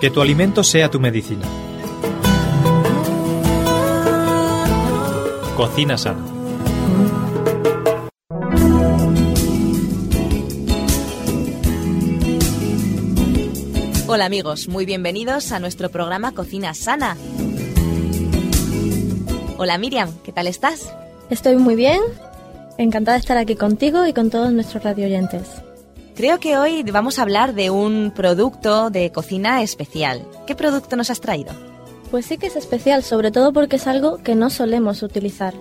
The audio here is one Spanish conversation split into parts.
Que tu alimento sea tu medicina. Cocina sana. Hola amigos, muy bienvenidos a nuestro programa Cocina Sana. Hola Miriam, ¿qué tal estás? Estoy muy bien, encantada de estar aquí contigo y con todos nuestros radioyentes. Creo que hoy vamos a hablar de un producto de cocina especial. ¿Qué producto nos has traído? Pues sí que es especial, sobre todo porque es algo que no solemos utilizar.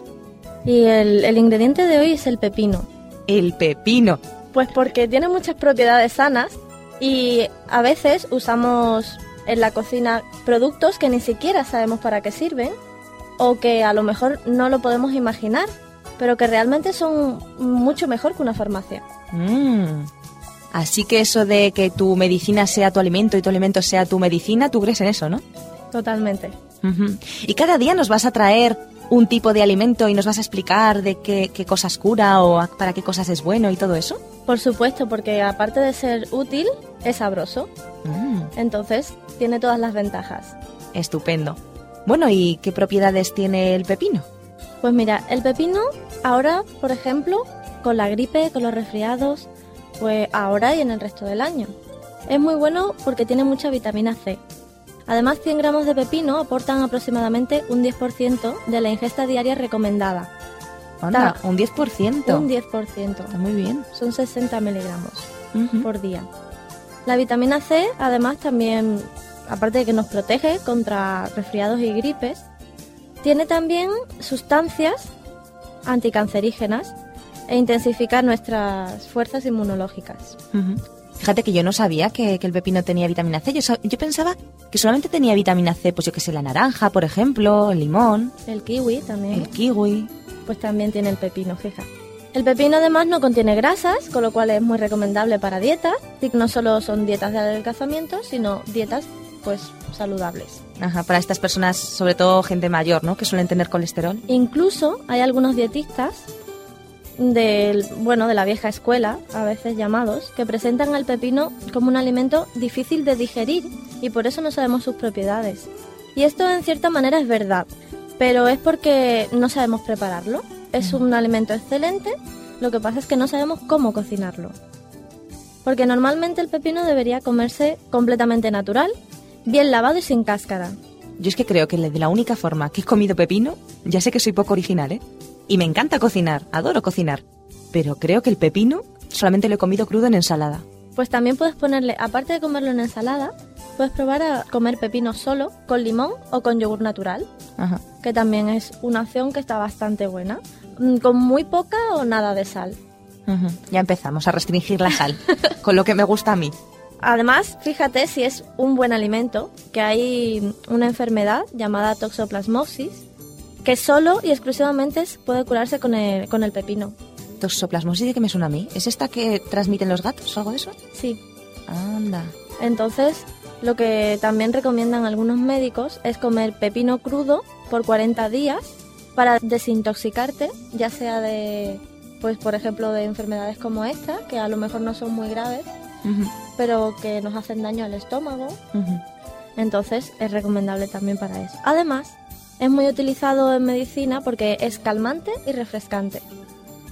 Y el, el ingrediente de hoy es el pepino. El pepino. Pues porque tiene muchas propiedades sanas y a veces usamos en la cocina productos que ni siquiera sabemos para qué sirven o que a lo mejor no lo podemos imaginar, pero que realmente son mucho mejor que una farmacia. Mm. Así que eso de que tu medicina sea tu alimento y tu alimento sea tu medicina, tú crees en eso, ¿no? Totalmente. Y cada día nos vas a traer un tipo de alimento y nos vas a explicar de qué, qué cosas cura o a- para qué cosas es bueno y todo eso. Por supuesto, porque aparte de ser útil, es sabroso. Mm, Entonces, tiene todas las ventajas. estupendo. Bueno, ¿y qué propiedades tiene el pepino? Pues mira, el pepino ahora, por ejemplo, con la gripe, con los resfriados, pues ahora y en el resto del año. Es muy bueno porque tiene mucha vitamina C. Además, 100 gramos de pepino aportan aproximadamente un 10% de la ingesta diaria recomendada. Anda, un 10%. Un 10%. Está muy bien. Son 60 miligramos por día. La vitamina C, además, también, aparte de que nos protege contra resfriados y gripes, tiene también sustancias anticancerígenas e intensifica nuestras fuerzas inmunológicas. Ujú. Fíjate que yo no sabía que, que el pepino tenía vitamina C. Yo, yo pensaba que solamente tenía vitamina C, pues yo que sé, la naranja, por ejemplo, el limón, El kiwi también, el kiwi. pues también tiene el pepino, fija. El pepino además no contiene grasas, con lo cual es muy recomendable para dietas. Y no solo son dietas de adelgazamiento, sino dietas pues saludables. Ajá, para estas personas, sobre todo gente mayor, ¿no? Que suelen tener colesterol. Incluso hay algunos dietistas del, bueno, de la vieja escuela, a veces llamados, que presentan al pepino como un alimento difícil de digerir y por eso no sabemos sus propiedades. Y esto en cierta manera es verdad, pero es porque no sabemos prepararlo. Es un alimento excelente, lo que pasa es que no sabemos cómo cocinarlo. Porque normalmente el pepino debería comerse completamente natural, bien lavado y sin cáscara. Yo es que creo que de la única forma que he comido pepino, ya sé que soy poco original, ¿eh? Y me encanta cocinar, adoro cocinar. Pero creo que el pepino solamente lo he comido crudo en ensalada. Pues también puedes ponerle, aparte de comerlo en ensalada, puedes probar a comer pepino solo, con limón o con yogur natural, Ajá. que también es una opción que está bastante buena, mm, con muy poca o nada de sal. Ujú. Ya empezamos a restringir la sal, con lo que me gusta a mí. Además, fíjate si es un buen alimento, que hay una enfermedad llamada toxoplasmosis, que solo y exclusivamente puede curarse con el, con el pepino. Toxoplasmosis de que me suena a mí. ¿Es esta que transmiten los gatos o algo de eso? Sí. Anda. Entonces, lo que también recomiendan algunos médicos es comer pepino crudo por 40 días para desintoxicarte, ya sea de, pues por ejemplo, de enfermedades como esta, que a lo mejor no son muy graves, pero que nos hacen daño al estómago. Entonces, es recomendable también para eso. Además, es muy utilizado en medicina porque es calmante y refrescante.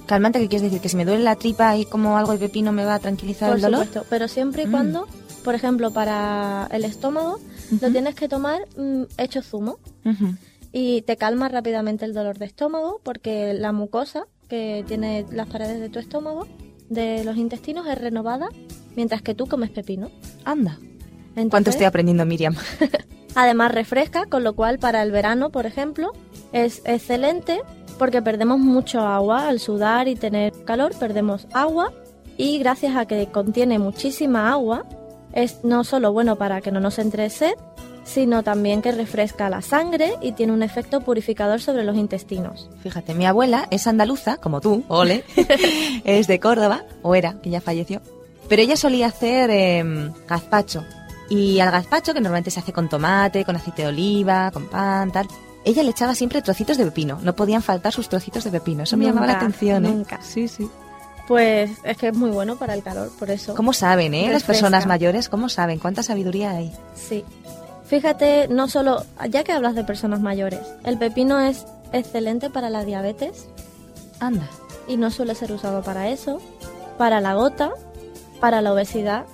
Calmante, ¿qué quieres decir? ¿Que si me duele la tripa y como algo de pepino me va a tranquilizar Por el dolor? supuesto, pero siempre y Mm. cuando, por ejemplo, para el estómago, lo tienes que tomar mm, hecho zumo. Y te calma rápidamente el dolor de estómago porque la mucosa que tiene las paredes de tu estómago, de los intestinos, es renovada mientras que tú comes pepino. Anda. Entonces, ¿Cuánto estoy aprendiendo, Miriam? Además refresca, con lo cual para el verano, por ejemplo, es excelente porque perdemos mucho agua al sudar y tener calor, perdemos agua y gracias a que contiene muchísima agua, es no solo bueno para que no nos entre sed, sino también que refresca la sangre y tiene un efecto purificador sobre los intestinos. Fíjate, mi abuela es andaluza, como tú, ole, es de Córdoba, o era, que ya falleció. Pero ella solía hacer em, gazpacho. Y al gazpacho, que normalmente se hace con tomate, con aceite de oliva, con pan, tal, ella le echaba siempre trocitos de pepino. No podían faltar sus trocitos de pepino. Eso me llamaba la Nunca, atención, ¿eh? nunca. Sí, sí. Pues es que es muy bueno para el calor, por eso. ¿Cómo saben, eh? Las personas mayores, ¿cómo saben? ¿Cuánta sabiduría hay? Sí. Fíjate, no solo, ya que hablas de personas mayores, el pepino es excelente para la diabetes Anda. y no suele ser usado para eso, para la gota, para la obesidad,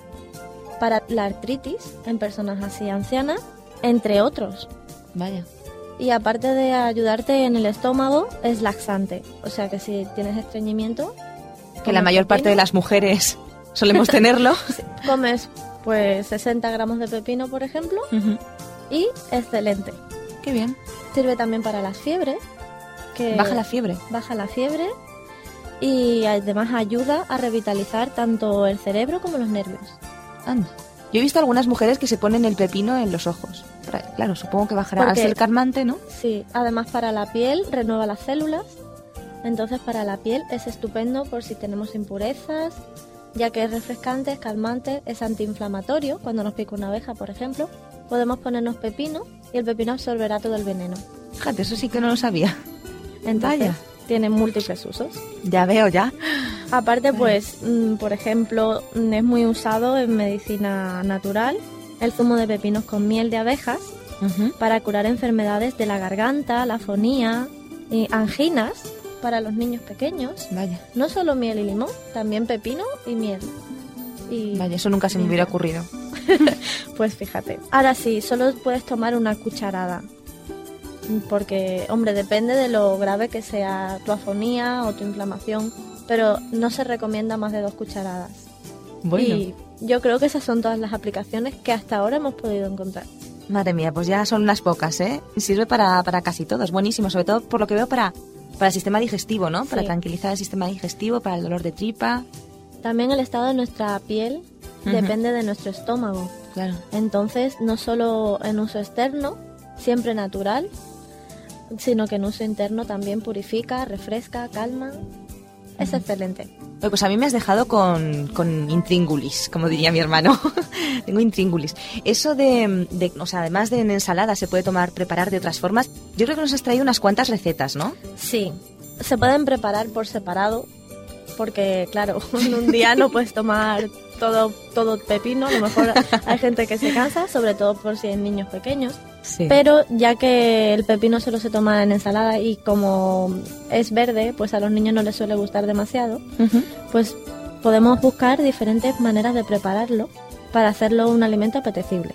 para la artritis en personas así ancianas, entre otros. Vaya. Y aparte de ayudarte en el estómago, es laxante. O sea que si tienes estreñimiento, Que la mayor parte de las mujeres solemos tenerlo. comes pues 60 gramos de pepino, por ejemplo, y excelente. Qué bien. Sirve también para las fiebres, que Baja la fiebre. baja la fiebre y además ayuda a revitalizar tanto el cerebro como los nervios. Anda. Yo he visto algunas mujeres que se ponen el pepino en los ojos. Claro, supongo que bajará. Al ser calmante, ¿no? Sí, además para la piel renueva las células, entonces para la piel es estupendo por si tenemos impurezas, ya que es refrescante, es calmante, es antiinflamatorio. Cuando nos pica una abeja, por ejemplo, podemos ponernos pepino y el pepino absorberá todo el veneno. Fíjate, eso sí que no lo sabía. Entonces Vaya. Tiene múltiples usos. Ya veo, ya. Aparte, pues, mm, por ejemplo, mm, es muy usado en medicina natural el zumo de pepinos con miel de abejas para curar enfermedades de la garganta, la fonía y anginas para los niños pequeños. Vaya. No solo miel y limón, también pepino y miel. Y Vaya, eso nunca se me hubiera ocurrido. pues fíjate. Ahora sí, solo puedes tomar una cucharada. Porque, hombre, depende de lo grave que sea tu afonía o tu inflamación, pero no se recomienda más de dos cucharadas. Bueno. Y yo creo que esas son todas las aplicaciones que hasta ahora hemos podido encontrar. Madre mía, pues ya son unas pocas, ¿eh? Sirve para, para casi todo, es buenísimo, sobre todo por lo que veo para, para el sistema digestivo, ¿no? Para tranquilizar el sistema digestivo, para el dolor de tripa. También el estado de nuestra piel depende de nuestro estómago. Claro. Entonces, no solo en uso externo, siempre natural, sino que en uso interno también purifica, refresca, calma. Es excelente. Pues a mí me has dejado con, con intríngulis, como diría mi hermano. Tengo intríngulis. Eso de, de, o sea, además de en ensalada se puede tomar, preparar de otras formas. Yo creo que nos has traído unas cuantas recetas, ¿no? Sí, se pueden preparar por separado, porque claro, en un día no puedes tomar todo, todo pepino, a lo mejor hay gente que se cansa, sobre todo por si hay niños pequeños. Sí. Pero ya que el pepino solo se toma en ensalada y como es verde, pues a los niños no les suele gustar demasiado, pues podemos buscar diferentes maneras de prepararlo para hacerlo un alimento apetecible.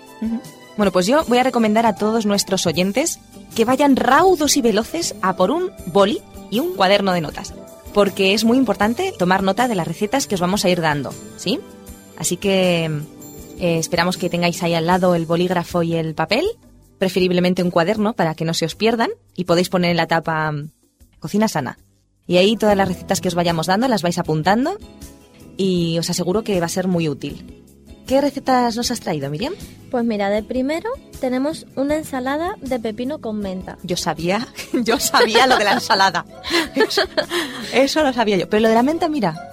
Bueno, pues yo voy a recomendar a todos nuestros oyentes que vayan raudos y veloces a por un boli y un cuaderno de notas, porque es muy importante tomar nota de las recetas que os vamos a ir dando, ¿sí? Así que eh, esperamos que tengáis ahí al lado el bolígrafo y el papel, preferiblemente un cuaderno para que no se os pierdan y podéis poner en la tapa mm, cocina sana. Y ahí todas las recetas que os vayamos dando las vais apuntando y os aseguro que va a ser muy útil. ¿Qué recetas nos has traído, Miriam? Pues mira, de primero tenemos una ensalada de pepino con menta. Yo sabía, yo sabía lo de la ensalada. Eso, eso lo sabía yo. Pero lo de la menta, mira,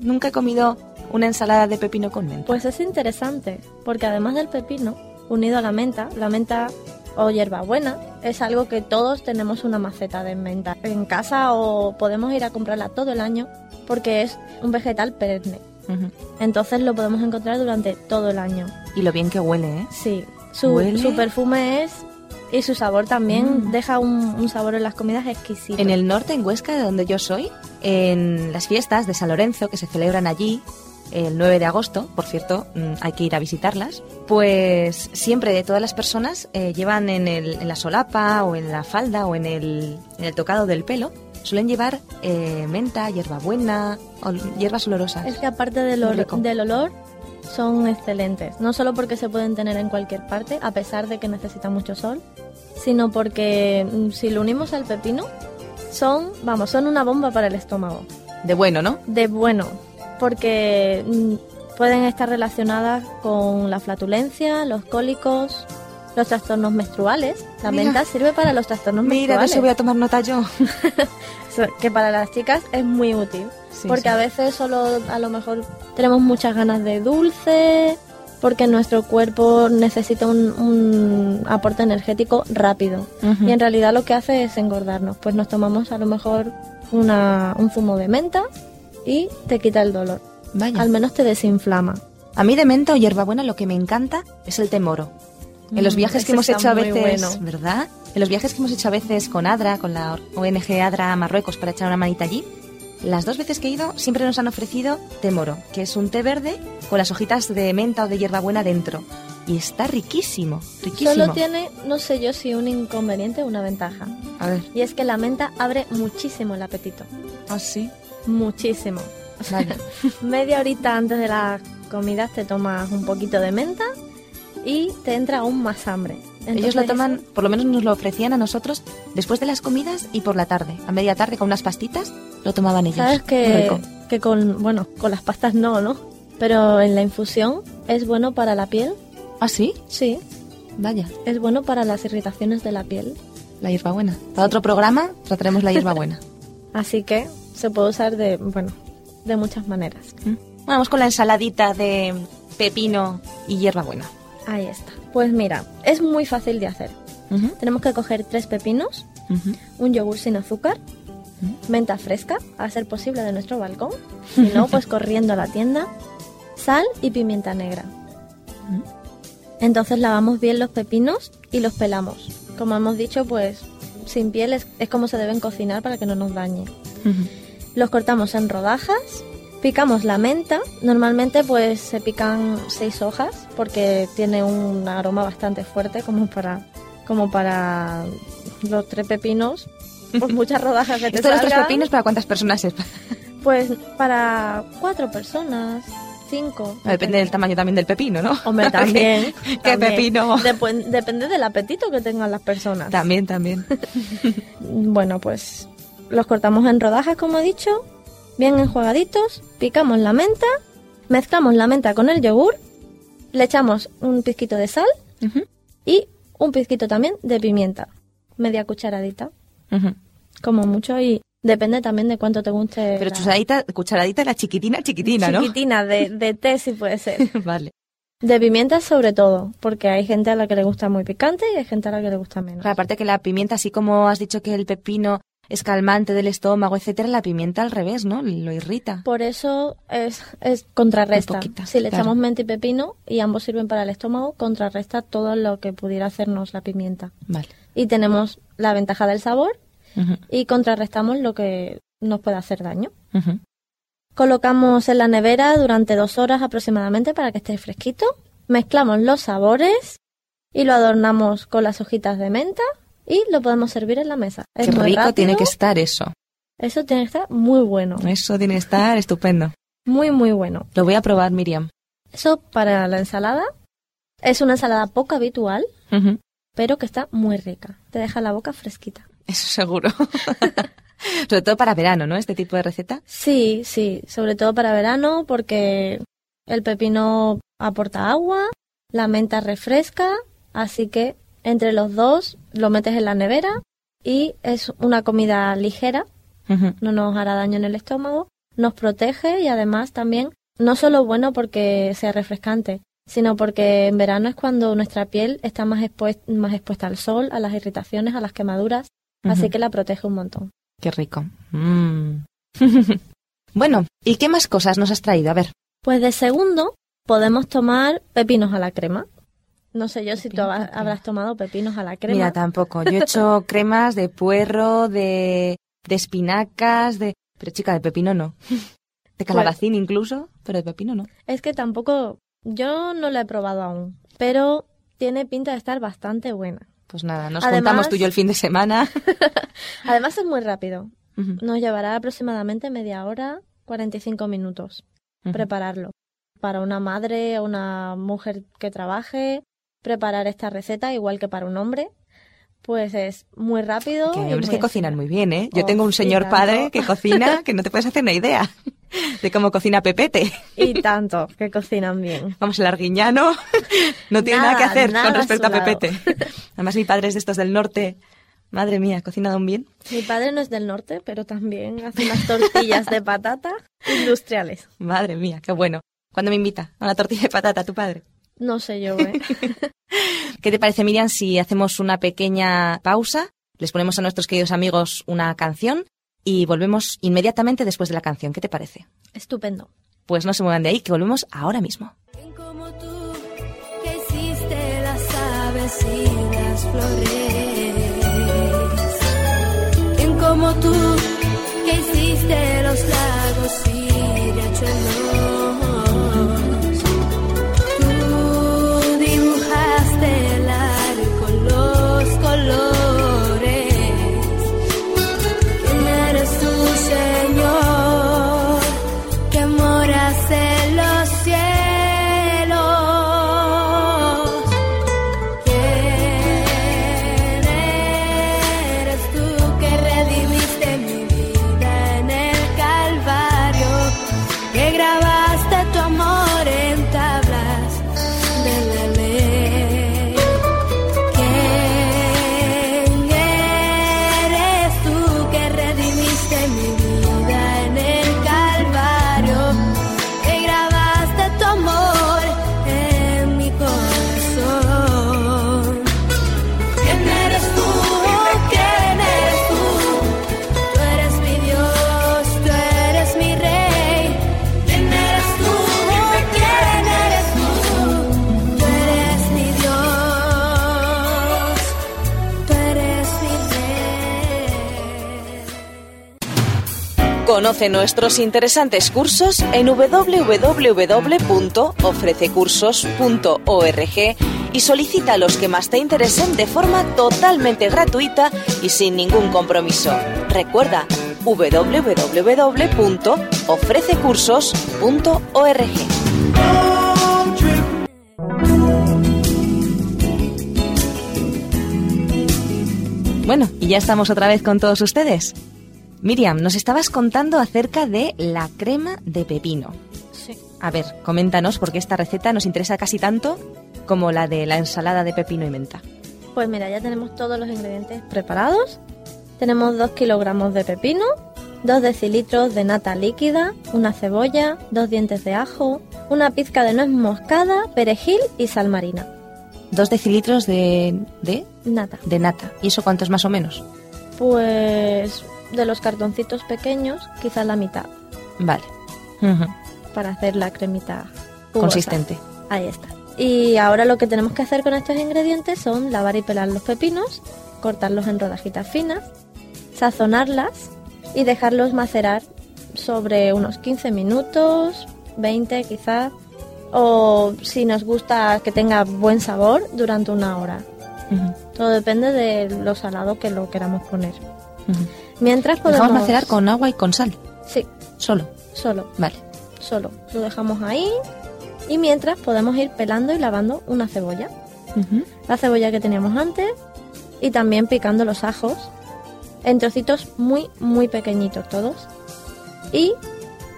nunca he comido una ensalada de pepino con menta. Pues es interesante, porque además del pepino, unido a la menta, la menta o hierbabuena es algo que todos tenemos una maceta de menta en casa o podemos ir a comprarla todo el año porque es un vegetal perenne. Entonces lo podemos encontrar durante todo el año. Y lo bien que huele, ¿eh? Sí, su, Huele. su perfume es y su sabor también Mm. deja un, un sabor en las comidas exquisito. En el norte, en Huesca, de donde yo soy, en las fiestas de San Lorenzo que se celebran allí, el 9 de agosto, por cierto, mm, hay que ir a visitarlas, pues siempre de todas las personas eh, llevan en, el- en la solapa o en la falda o en el, en el tocado del pelo, suelen llevar eh, menta, hierbabuena, ol- hierbas olorosas. Es que aparte del, del olor, son excelentes. No solo porque se pueden tener en cualquier parte, a pesar de que necesitan mucho sol, sino porque mm, si lo unimos al pepino, son, vamos, son una bomba para el estómago. De bueno, ¿no? De bueno, porque mm, pueden estar relacionadas con la flatulencia, los cólicos, los trastornos menstruales. La Mira. menta sirve para los trastornos Mira, de menstruales. eso voy a tomar nota yo. Que para las chicas es muy útil. Sí, porque sí. a veces solo a lo mejor tenemos muchas ganas de dulce, porque nuestro cuerpo necesita un, un aporte energético rápido. Y en realidad lo que hace es engordarnos. Pues nos tomamos a lo mejor una, un zumo de menta y te quita el dolor. Vaya. Al menos te desinflama. A mí de menta o hierbabuena lo que me encanta es el té moro. En los Mm, viajes que hemos hecho a veces, bueno. ¿verdad? En los viajes que hemos hecho a veces con ADRA, con la ONG ADRA a Marruecos para echar una manita allí, las dos veces que he ido siempre nos han ofrecido té moro, que es un té verde con las hojitas de menta o de hierbabuena dentro. Y está riquísimo, riquísimo. Solo tiene, no sé yo si un inconveniente o una ventaja. A ver, Y es que la menta abre muchísimo el apetito. ¿ah, sí? Muchísimo. Vaya. Media horita antes de las comidas te tomas un poquito de menta y te entra aún más hambre. Ellos Entonces, lo toman, por lo menos nos lo ofrecían a nosotros después de las comidas y por la tarde. A media tarde con unas pastitas lo tomaban ellos. Sabes que, que con, bueno, con las pastas no, ¿no? Pero en la infusión es bueno para la piel. ¿Ah, sí? Sí, Vaya, es bueno para las irritaciones de la piel. la hierbabuena. Para otro programa trataremos la hierbabuena. Así que se puede usar de, bueno, de muchas maneras. ¿Mm? Vamos con la ensaladita de pepino y hierbabuena. Ahí está. Pues mira, es muy fácil de hacer. Tenemos que coger tres pepinos, un yogur sin azúcar, menta fresca, a ser posible de nuestro balcón, si no, pues corriendo a la tienda, sal y pimienta negra. Entonces lavamos bien los pepinos y los pelamos. Como hemos dicho, pues sin piel es, es como se deben cocinar para que no nos dañe. Los cortamos en rodajas, picamos la menta, normalmente pues se pican seis hojas porque tiene un aroma bastante fuerte como para como para los tres pepinos. Pues muchas rodajas que te Esto de los tres salgan. pepinos, ¿para cuántas personas es? Pues para cuatro personas, cinco. Depende del tamaño también del pepino, ¿no? Hombre, también. ¿Qué también. pepino? Depende del apetito que tengan las personas. También, también. Bueno, pues los cortamos en rodajas, como he dicho, bien enjuagaditos, picamos la menta, mezclamos la menta con el yogur, le echamos un pizquito de sal y un pizquito también de pimienta, media cucharadita, como mucho, y depende también de cuánto te guste. Pero la cucharadita, cucharadita la chiquitina, chiquitina, ¿no? chiquitina de, de té, si puede ser. vale. De pimienta sobre todo, porque hay gente a la que le gusta muy picante y hay gente a la que le gusta menos. Aparte que la pimienta, así como has dicho que el pepino es calmante del estómago, etcétera, la pimienta al revés, ¿no? Lo irrita. Por eso es, es contrarresta. Si le claro. echamos menta y pepino y ambos sirven para el estómago, contrarresta todo lo que pudiera hacernos la pimienta. Vale. Y tenemos la ventaja del sabor y contrarrestamos lo que nos puede hacer daño. Colocamos en la nevera durante dos horas aproximadamente para que esté fresquito. Mezclamos los sabores y lo adornamos con las hojitas de menta y lo podemos servir en la mesa. Es Qué muy rico rápido. tiene que estar eso. Eso tiene que estar muy bueno. Eso tiene que estar estupendo. Muy, muy bueno. Lo voy a probar, Miriam. Eso para la ensalada. Es una ensalada poco habitual, pero que está muy rica. Te deja la boca fresquita. Eso seguro. Sobre todo para verano, ¿no? Este tipo de receta. Sí, sí, sobre todo para verano porque el pepino aporta agua, la menta refresca, así que entre los dos lo metes en la nevera y es una comida ligera, no nos hará daño en el estómago, nos protege y además también no solo bueno porque sea refrescante, sino porque en verano es cuando nuestra piel está más, expues- más expuesta al sol, a las irritaciones, a las quemaduras, así que la protege un montón. Qué rico. Mm. bueno, ¿y qué más cosas nos has traído? A ver. Pues de segundo podemos tomar pepinos a la crema. No sé yo si tú habrás, tomado pepinos a la crema. Mira, tampoco. Yo he hecho cremas de puerro, de, de espinacas, de... Pero chica, de pepino no. De calabacín incluso, pero de pepino no. Es que tampoco, yo no la he probado aún, pero tiene pinta de estar bastante buena. Pues nada, nos Además- juntamos tú y yo el fin de semana. Además es muy rápido. Nos llevará aproximadamente media hora, 45 minutos prepararlo. Para una madre o una mujer que trabaje, preparar esta receta, igual que para un hombre, pues es muy rápido. Que hay hombres que cocinan muy bien, ¿eh? Yo Oh, tengo un señor padre que cocina que no te puedes hacer una idea de cómo cocina Pepete. Y tanto, que cocinan bien. Vamos, el arguiñano no tiene nada, Nada, que hacer nada con respecto a. Pepete. Además, mi padre es de estos del norte. Madre mía, cocina un bien. Mi padre no es del norte, pero también hace unas tortillas de patata industriales. Madre mía, qué bueno. ¿Cuándo me invita a una tortilla de patata tu padre? No sé yo, ¿eh? ¿Qué te parece, Miriam, si hacemos una pequeña pausa? Les ponemos a nuestros queridos amigos una canción y volvemos inmediatamente después de la canción. ¿Qué te parece? Estupendo. Pues no se muevan de ahí, que volvemos ahora mismo. ¿Quién como tú que hiciste las aves y las flores? ¿Quién como tú que hiciste los lagos y riachuelos? Conoce nuestros interesantes cursos en www.ofrececursos.org y solicita los que más te interesen de forma totalmente gratuita y sin ningún compromiso. Recuerda www.ofrececursos.org. Bueno, y ya estamos otra vez con todos ustedes. Miriam, nos estabas contando acerca de la crema de pepino. Sí. A ver, coméntanos porque esta receta nos interesa casi tanto como la de la ensalada de pepino y menta. Pues mira, ya tenemos todos los ingredientes preparados. Tenemos 2 kilogramos de pepino, 2 decilitros de nata líquida, una cebolla, 2 dientes de ajo, una pizca de nuez moscada, perejil y sal marina. Dos decilitros de, de, Nata. de nata. ¿Y eso cuánto es más o menos? Pues de los cartoncitos pequeños, quizás la mitad, Vale. Para hacer la cremita jugosa. Consistente. Ahí está. Y ahora lo que tenemos que hacer con estos ingredientes son lavar y pelar los pepinos, cortarlos en rodajitas finas, sazonarlas y dejarlos macerar sobre unos 15 minutos, 20 quizás, o si nos gusta que tenga buen sabor, durante una hora. Todo depende de lo salado que lo queramos poner. Mientras podemos... Dejamos macerar con agua y con sal. Sí, Solo. solo. Vale. solo. Lo dejamos ahí y mientras podemos ir pelando y lavando una cebolla. La cebolla que teníamos antes y también picando los ajos en trocitos muy muy pequeñitos todos. Y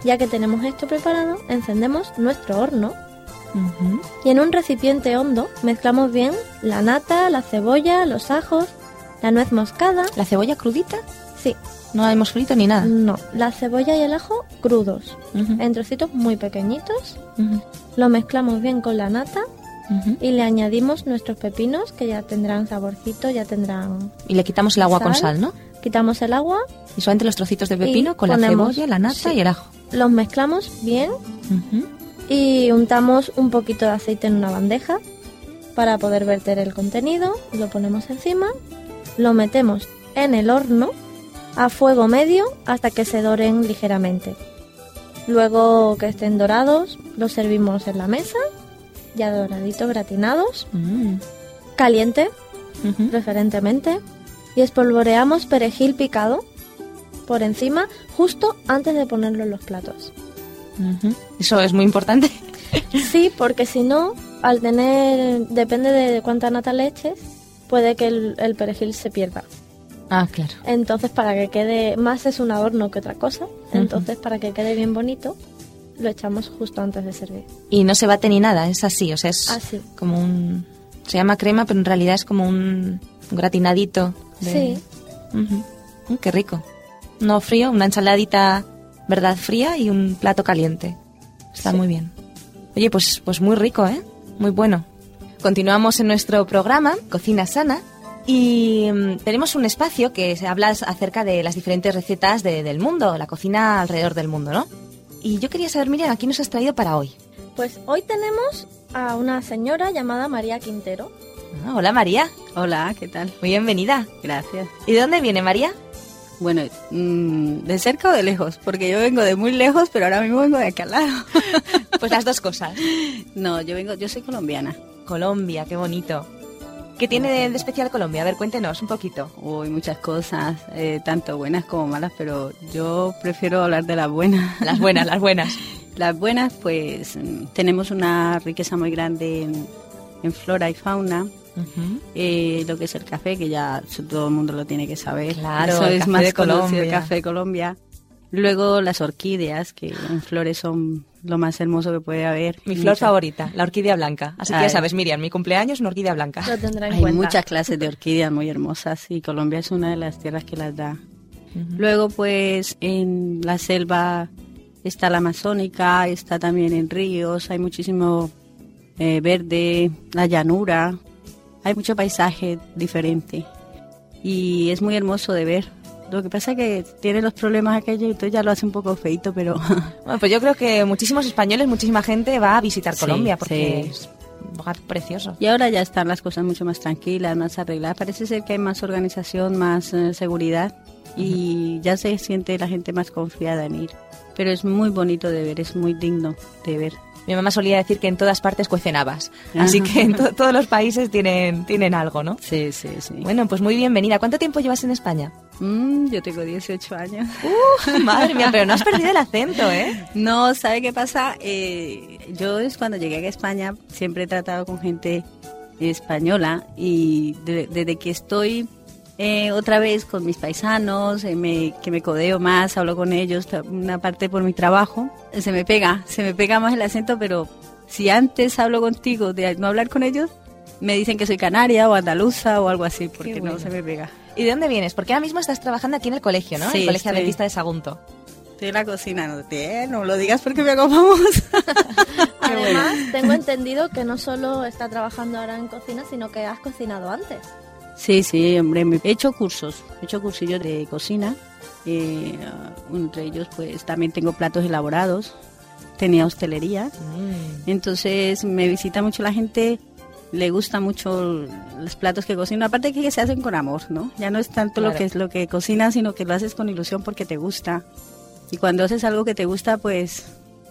ya que tenemos esto preparado, encendemos nuestro horno y en un recipiente hondo mezclamos bien la nata, la cebolla, los ajos, la nuez moscada. ¿La cebolla crudita? Sí, No la hemos frito ni nada. no, la cebolla y el ajo crudos, en trocitos muy pequeñitos. Lo mezclamos bien con la nata. Y le añadimos nuestros pepinos que ya tendrán saborcito, ya tendrán... Y le quitamos el agua con Sal. ¿no? Quitamos el agua, Y solamente los trocitos de pepino con la cebolla, la nata sí. y el ajo. los mezclamos bien. Y untamos un poquito de aceite en una bandeja para poder verter el contenido, lo ponemos encima, lo metemos en el horno a fuego medio hasta que se doren ligeramente. Luego que estén dorados, los servimos en la mesa, ya doraditos, gratinados, Mm. caliente preferentemente, y espolvoreamos perejil picado por encima justo antes de ponerlo en los platos. Eso es muy importante. Sí, porque si no, al tener, depende de cuánta nata le eches, puede que el, el perejil se pierda. Ah, claro. Entonces, para que quede, más es un adorno que otra cosa, entonces para que quede bien bonito, lo echamos justo antes de servir. Y no se bate ni nada, es así, o sea, es Así. como un... Se llama crema, pero en realidad es como un gratinadito. de- Sí. Mm, qué rico. No frío, una ensaladita, ¿verdad? Fría y un plato caliente. Está Sí. muy bien. Oye, pues, pues muy rico, ¿eh? Muy bueno. Continuamos en nuestro programa, Cocina Sana, Y mm, tenemos un espacio que se habla acerca de las diferentes recetas de- del mundo, la cocina alrededor del mundo, ¿no? Y yo quería saber, Miriam, ¿a quién nos has traído para hoy? Pues hoy tenemos a una señora llamada María Quintero. Ah, hola María, Hola, ¿qué tal? muy bienvenida. Gracias. ¿Y de dónde viene María? Bueno, mm, ¿de cerca o de lejos? Porque yo vengo de muy lejos, pero ahora mismo vengo de acá al lado. Pues las dos cosas. no, yo vengo, yo soy colombiana. Colombia, qué bonito. ¿Qué tiene de, especial Colombia? A ver, cuéntenos un poquito. Uy, muchas cosas, eh, tanto buenas como malas, pero yo prefiero hablar de las buenas. Las buenas, las buenas. Las buenas, pues mm, tenemos una riqueza muy grande en, en flora y fauna. Eh, lo que es el café, que ya todo el mundo lo tiene que saber. Claro, Eso es más de conocido, el café de Colombia. Luego las orquídeas, que en flores son lo más hermoso que puede haber. Mi flor favorita, la orquídea blanca. Así que Ay. ya sabes, Miriam, mi cumpleaños es una orquídea blanca. Lo tendrá en Hay cuenta. muchas clases de orquídeas muy hermosas y Colombia es una de las tierras que las da. Luego, pues, en la selva está la amazónica, está también en ríos, hay muchísimo eh, verde, la llanura, hay mucho paisaje diferente y es muy hermoso de ver. Lo que pasa es que tiene los problemas aquellos y entonces ya lo hace un poco feito, pero Bueno, pues yo creo que muchísimos españoles, muchísima gente va a visitar Sí, Colombia porque sí. es un lugar precioso. Y ahora ya están las cosas mucho más tranquilas, más arregladas. Parece ser que hay más organización, más eh, seguridad y ya se siente la gente más confiada en ir. Pero es muy bonito de ver, es muy digno de ver. Mi mamá solía decir que en todas partes cuecen habas. Así que en to- todos los países tienen, tienen algo, ¿no? Sí, sí, sí. Bueno, pues muy bienvenida. ¿Cuánto tiempo llevas en España? Mm, yo tengo 18 años. Uh, madre mía, pero no has perdido el acento, ¿eh? No, ¿sabe qué pasa? Eh, yo es cuando llegué a España siempre he tratado con gente española y de- desde que estoy eh, otra vez con mis paisanos, eh, me- que me codeo más, hablo con ellos, una parte por mi trabajo, eh, se me pega, se me pega más el acento, pero si antes hablo contigo de no hablar con ellos, me dicen que soy canaria o andaluza o algo así, porque bueno. no se me pega. ¿Y de dónde vienes? Porque ahora mismo estás trabajando aquí en el colegio, ¿no? Sí, el Colegio estoy- Adventista de Sagunto. Estoy en la cocina, no, te- no lo digas porque me acabamos. Además, tengo entendido que no solo está trabajando ahora en cocina, sino que has cocinado antes. Sí, sí, hombre, me- he hecho cursos, he hecho cursillos de cocina, eh, entre ellos pues también tengo platos elaborados, tenía hostelería, entonces me visita mucho la gente, le gusta mucho los platos que cocino, aparte que se hacen con amor, ¿no? Ya no es tanto lo que es lo que cocinas, sino que lo haces con ilusión porque te gusta. Y cuando haces algo que te gusta, pues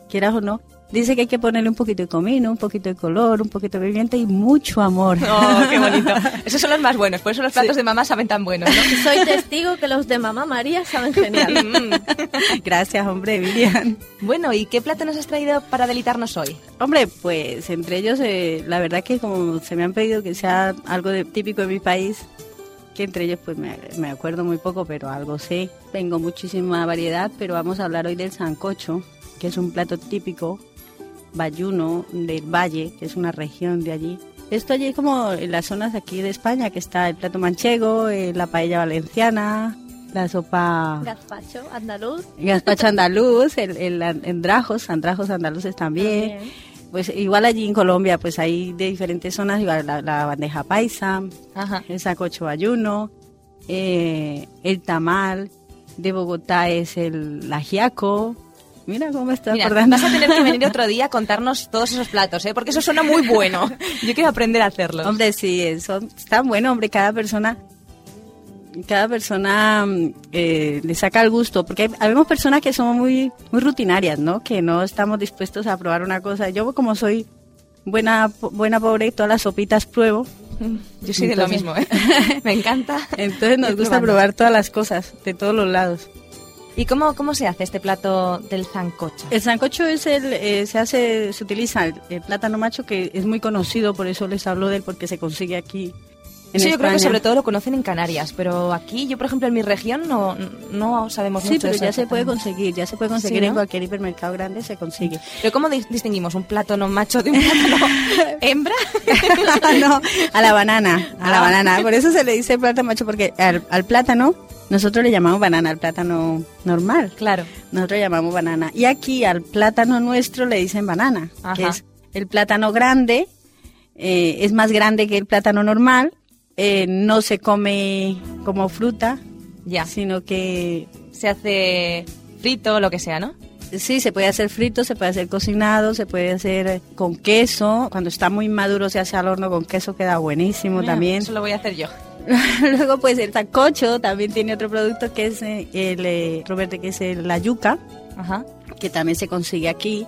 quieras o no, dice que hay que ponerle un poquito de comino, un poquito de color, un poquito de pimienta y mucho amor. Oh, qué bonito. Esos son los más buenos, por eso los platos de mamá saben tan buenos, ¿no? Soy testigo que los de mamá María saben genial. Gracias, hombre, Vivian. Bueno, ¿y qué plato nos has traído para deleitarnos hoy? Hombre, pues entre ellos, eh, la verdad que como se me han pedido que sea algo de- típico de mi país, que entre ellos pues me, me acuerdo muy poco, pero algo sé. Tengo muchísima variedad, pero vamos a hablar hoy del sancocho, que es un plato típico bayuno del Valle, que es una región de allí. Esto allí es como en las zonas aquí de España, que está el plato manchego, eh, la paella valenciana, la sopa... Gazpacho, andaluz. Gazpacho andaluz, el, el andrajos, andrajos andaluces también. También. Pues igual allí en Colombia, pues hay de diferentes zonas, igual la, la bandeja paisa, Ajá. el sacocho ayuno, eh, el tamal, de Bogotá es el ajiaco. Mira cómo me Mira, acordando. vas a tener que venir otro día a contarnos todos esos platos, ¿eh? Porque eso suena muy bueno. Yo quiero aprender a hacerlos. Hombre, sí, son, están buenos, hombre, cada persona, cada persona mm, eh, le saca el gusto, porque habemos personas que somos muy, muy rutinarias, ¿no? Que no estamos dispuestos a probar una cosa. Yo como soy buena, buena pobre, todas las sopitas pruebo. Yo soy de lo mismo, ¿eh? Me encanta. Entonces nos gusta probando. probar todas las cosas, de todos los lados. ¿Y cómo, cómo se hace este plato del zancocho? El sancocho es el, eh, se hace, se utiliza el, el plátano macho que es muy conocido, por eso les hablo de él porque se consigue aquí. En Eso yo creo que sobre todo lo conocen en Canarias, pero aquí, yo por ejemplo en mi región no, no sabemos Sí, mucho pero de eso ya se puede conseguir, ya se puede conseguir Sí, ¿no? en cualquier hipermercado grande, se consigue. Pero ¿cómo dis- distinguimos un plátano macho de un plátano hembra? no, a la banana, a la Ah. banana. Por eso se le dice plátano macho, porque al, al plátano nosotros le llamamos banana, al plátano normal. Claro. Nosotros le llamamos banana. Y aquí al plátano nuestro le dicen banana, que Ajá. es el plátano grande, eh, es más grande que el plátano normal eh, no se come como fruta, Ya. sino que Se hace frito, lo que sea, ¿no? sí, se puede hacer frito, se puede hacer cocinado, se puede hacer con queso. Cuando está muy maduro se hace al horno con queso, queda buenísimo Mira, también. Eso lo voy a hacer yo. Luego pues el tacocho también tiene otro producto que es eh, el, eh, Roberto, que es el- la yuca, Ajá. que también se consigue aquí.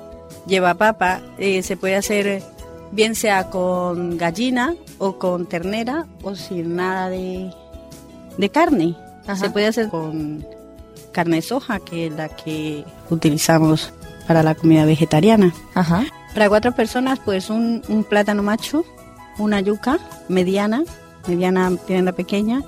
Lleva papa, eh, se puede hacer bien sea con gallina o con ternera o sin nada de, de carne. Ajá. Se puede hacer con carne de soja, que es la que utilizamos para la comida vegetariana. Ajá. Para cuatro personas, pues un, un plátano macho, una yuca mediana, mediana, mediana pequeña,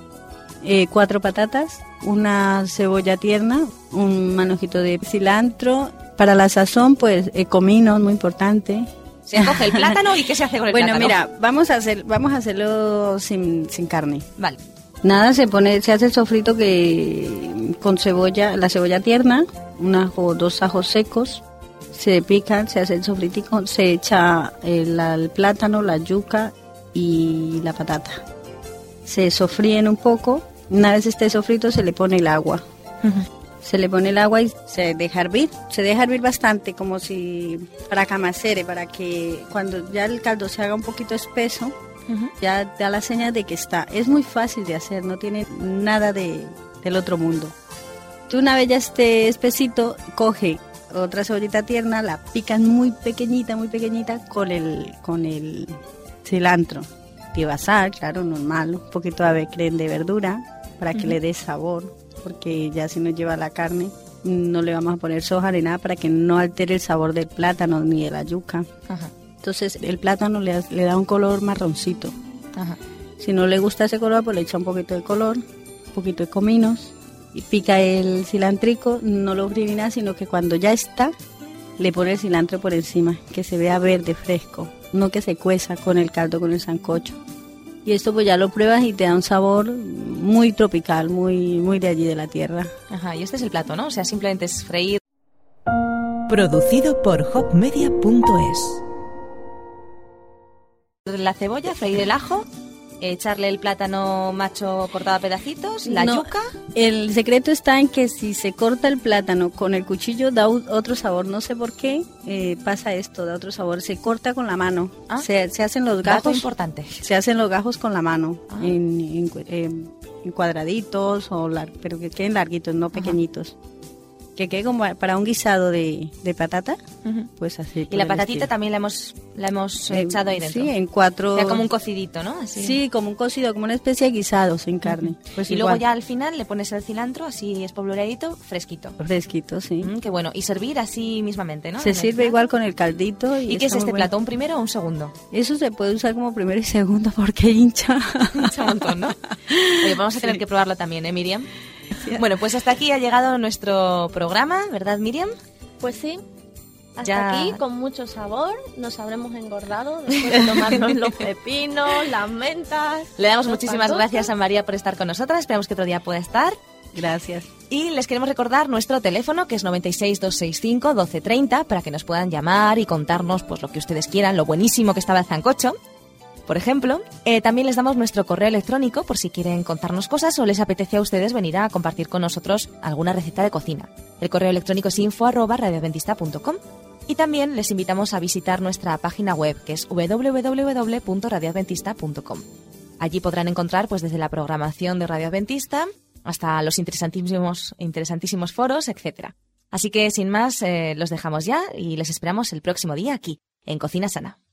eh, cuatro patatas, una cebolla tierna, un manojito de cilantro. Para la sazón, pues eh, comino, muy importante. Se coge el plátano y ¿qué se hace con el Bueno, plátano? mira, vamos a hacer, vamos a hacerlo sin, sin carne. Vale. Nada, se pone, se hace el sofrito que con cebolla, la cebolla tierna, un ajo, dos ajos secos, se pican, se hace el sofritico, se echa el, el plátano, la yuca y la patata. Se sofríen un poco, una vez esté sofrito se le pone el agua. Se le pone el agua y se deja hervir. Se deja hervir bastante, como si para camacere, para que cuando ya el caldo se haga un poquito espeso, ya da la señal de que está. Es muy fácil de hacer, no tiene nada de, del otro mundo. Tú una vez ya esté espesito, coge otra cebollita tierna, la pican muy pequeñita, muy pequeñita con el, con el cilantro. Lleva sal, claro, normal, un poquito de creen de verdura para que le dé sabor, porque ya si no lleva la carne no le vamos a poner soja ni nada para que no altere el sabor del plátano ni de la yuca. Ajá. Entonces el plátano le, le da un color marroncito. Ajá. Si no le gusta ese color, pues le echa un poquito de color, un poquito de cominos y pica el cilantrico, no lo nada, sino que cuando ya está, le pone el cilantro por encima, que se vea verde, fresco, no que se cueza con el caldo, con el sancocho. Y esto pues ya lo pruebas y te da un sabor muy tropical, muy, muy de allí de la tierra. Ajá. Y este es el plato, ¿no? O sea, simplemente es freír. Producido por hopmedia.es. la cebolla, freír el ajo, echarle el plátano macho cortado a pedacitos, la No, yuca. El secreto está en que si se corta el plátano con el cuchillo da otro sabor. No sé por qué eh, pasa esto, da otro sabor. Se corta con la mano. Ah. Se, se hacen los gajos. Se hacen los gajos con la mano, Ah. en, en- en cuadraditos, o lar- pero que queden larguitos, no pequeñitos. Que quede como para un guisado de, de patata, pues así. Y la patatita también la hemos, la hemos Eh, echado ahí dentro. Sí, en cuatro. O sea, como un cocidito, ¿no? Así. Sí, como un cocido, como una especie de guisado sin carne. Pues y luego ya al final le pones el cilantro así espolvoreadito, fresquito. Fresquito, sí. Mm, qué bueno. Y servir así mismamente, ¿no? Se En sirve igual con el caldito. ¿Y, ¿Y qué es este bueno. plato? ¿Un primero o un segundo? Eso se puede usar como primero y segundo porque hincha. Un montón, ¿no? Oye, vamos a tener que probarlo también, ¿eh, Miriam? Bueno, pues hasta aquí ha llegado nuestro programa, ¿verdad, Miriam? Pues sí. Hasta Ya. aquí, con mucho sabor, nos habremos engordado después de tomarnos los pepinos, las mentas. Le damos muchísimas patosos. gracias a María por estar con nosotras. Esperamos que otro día pueda estar. Gracias. Y les queremos recordar nuestro teléfono, que es 96-265-1230, para que nos puedan llamar y contarnos pues lo que ustedes quieran, lo buenísimo que estaba el zancocho. Por ejemplo, Eh, también les damos nuestro correo electrónico por si quieren contarnos cosas o les apetece a ustedes venir a compartir con nosotros alguna receta de cocina. El correo electrónico es info. Y también les invitamos a visitar nuestra página web, que es www.radioadventista.com. Allí podrán encontrar, pues, desde la programación de Radio Adventista hasta los interesantísimos, foros, etcétera. Así que, sin más, eh, los dejamos ya y les esperamos el próximo día aquí, en Cocina Sana.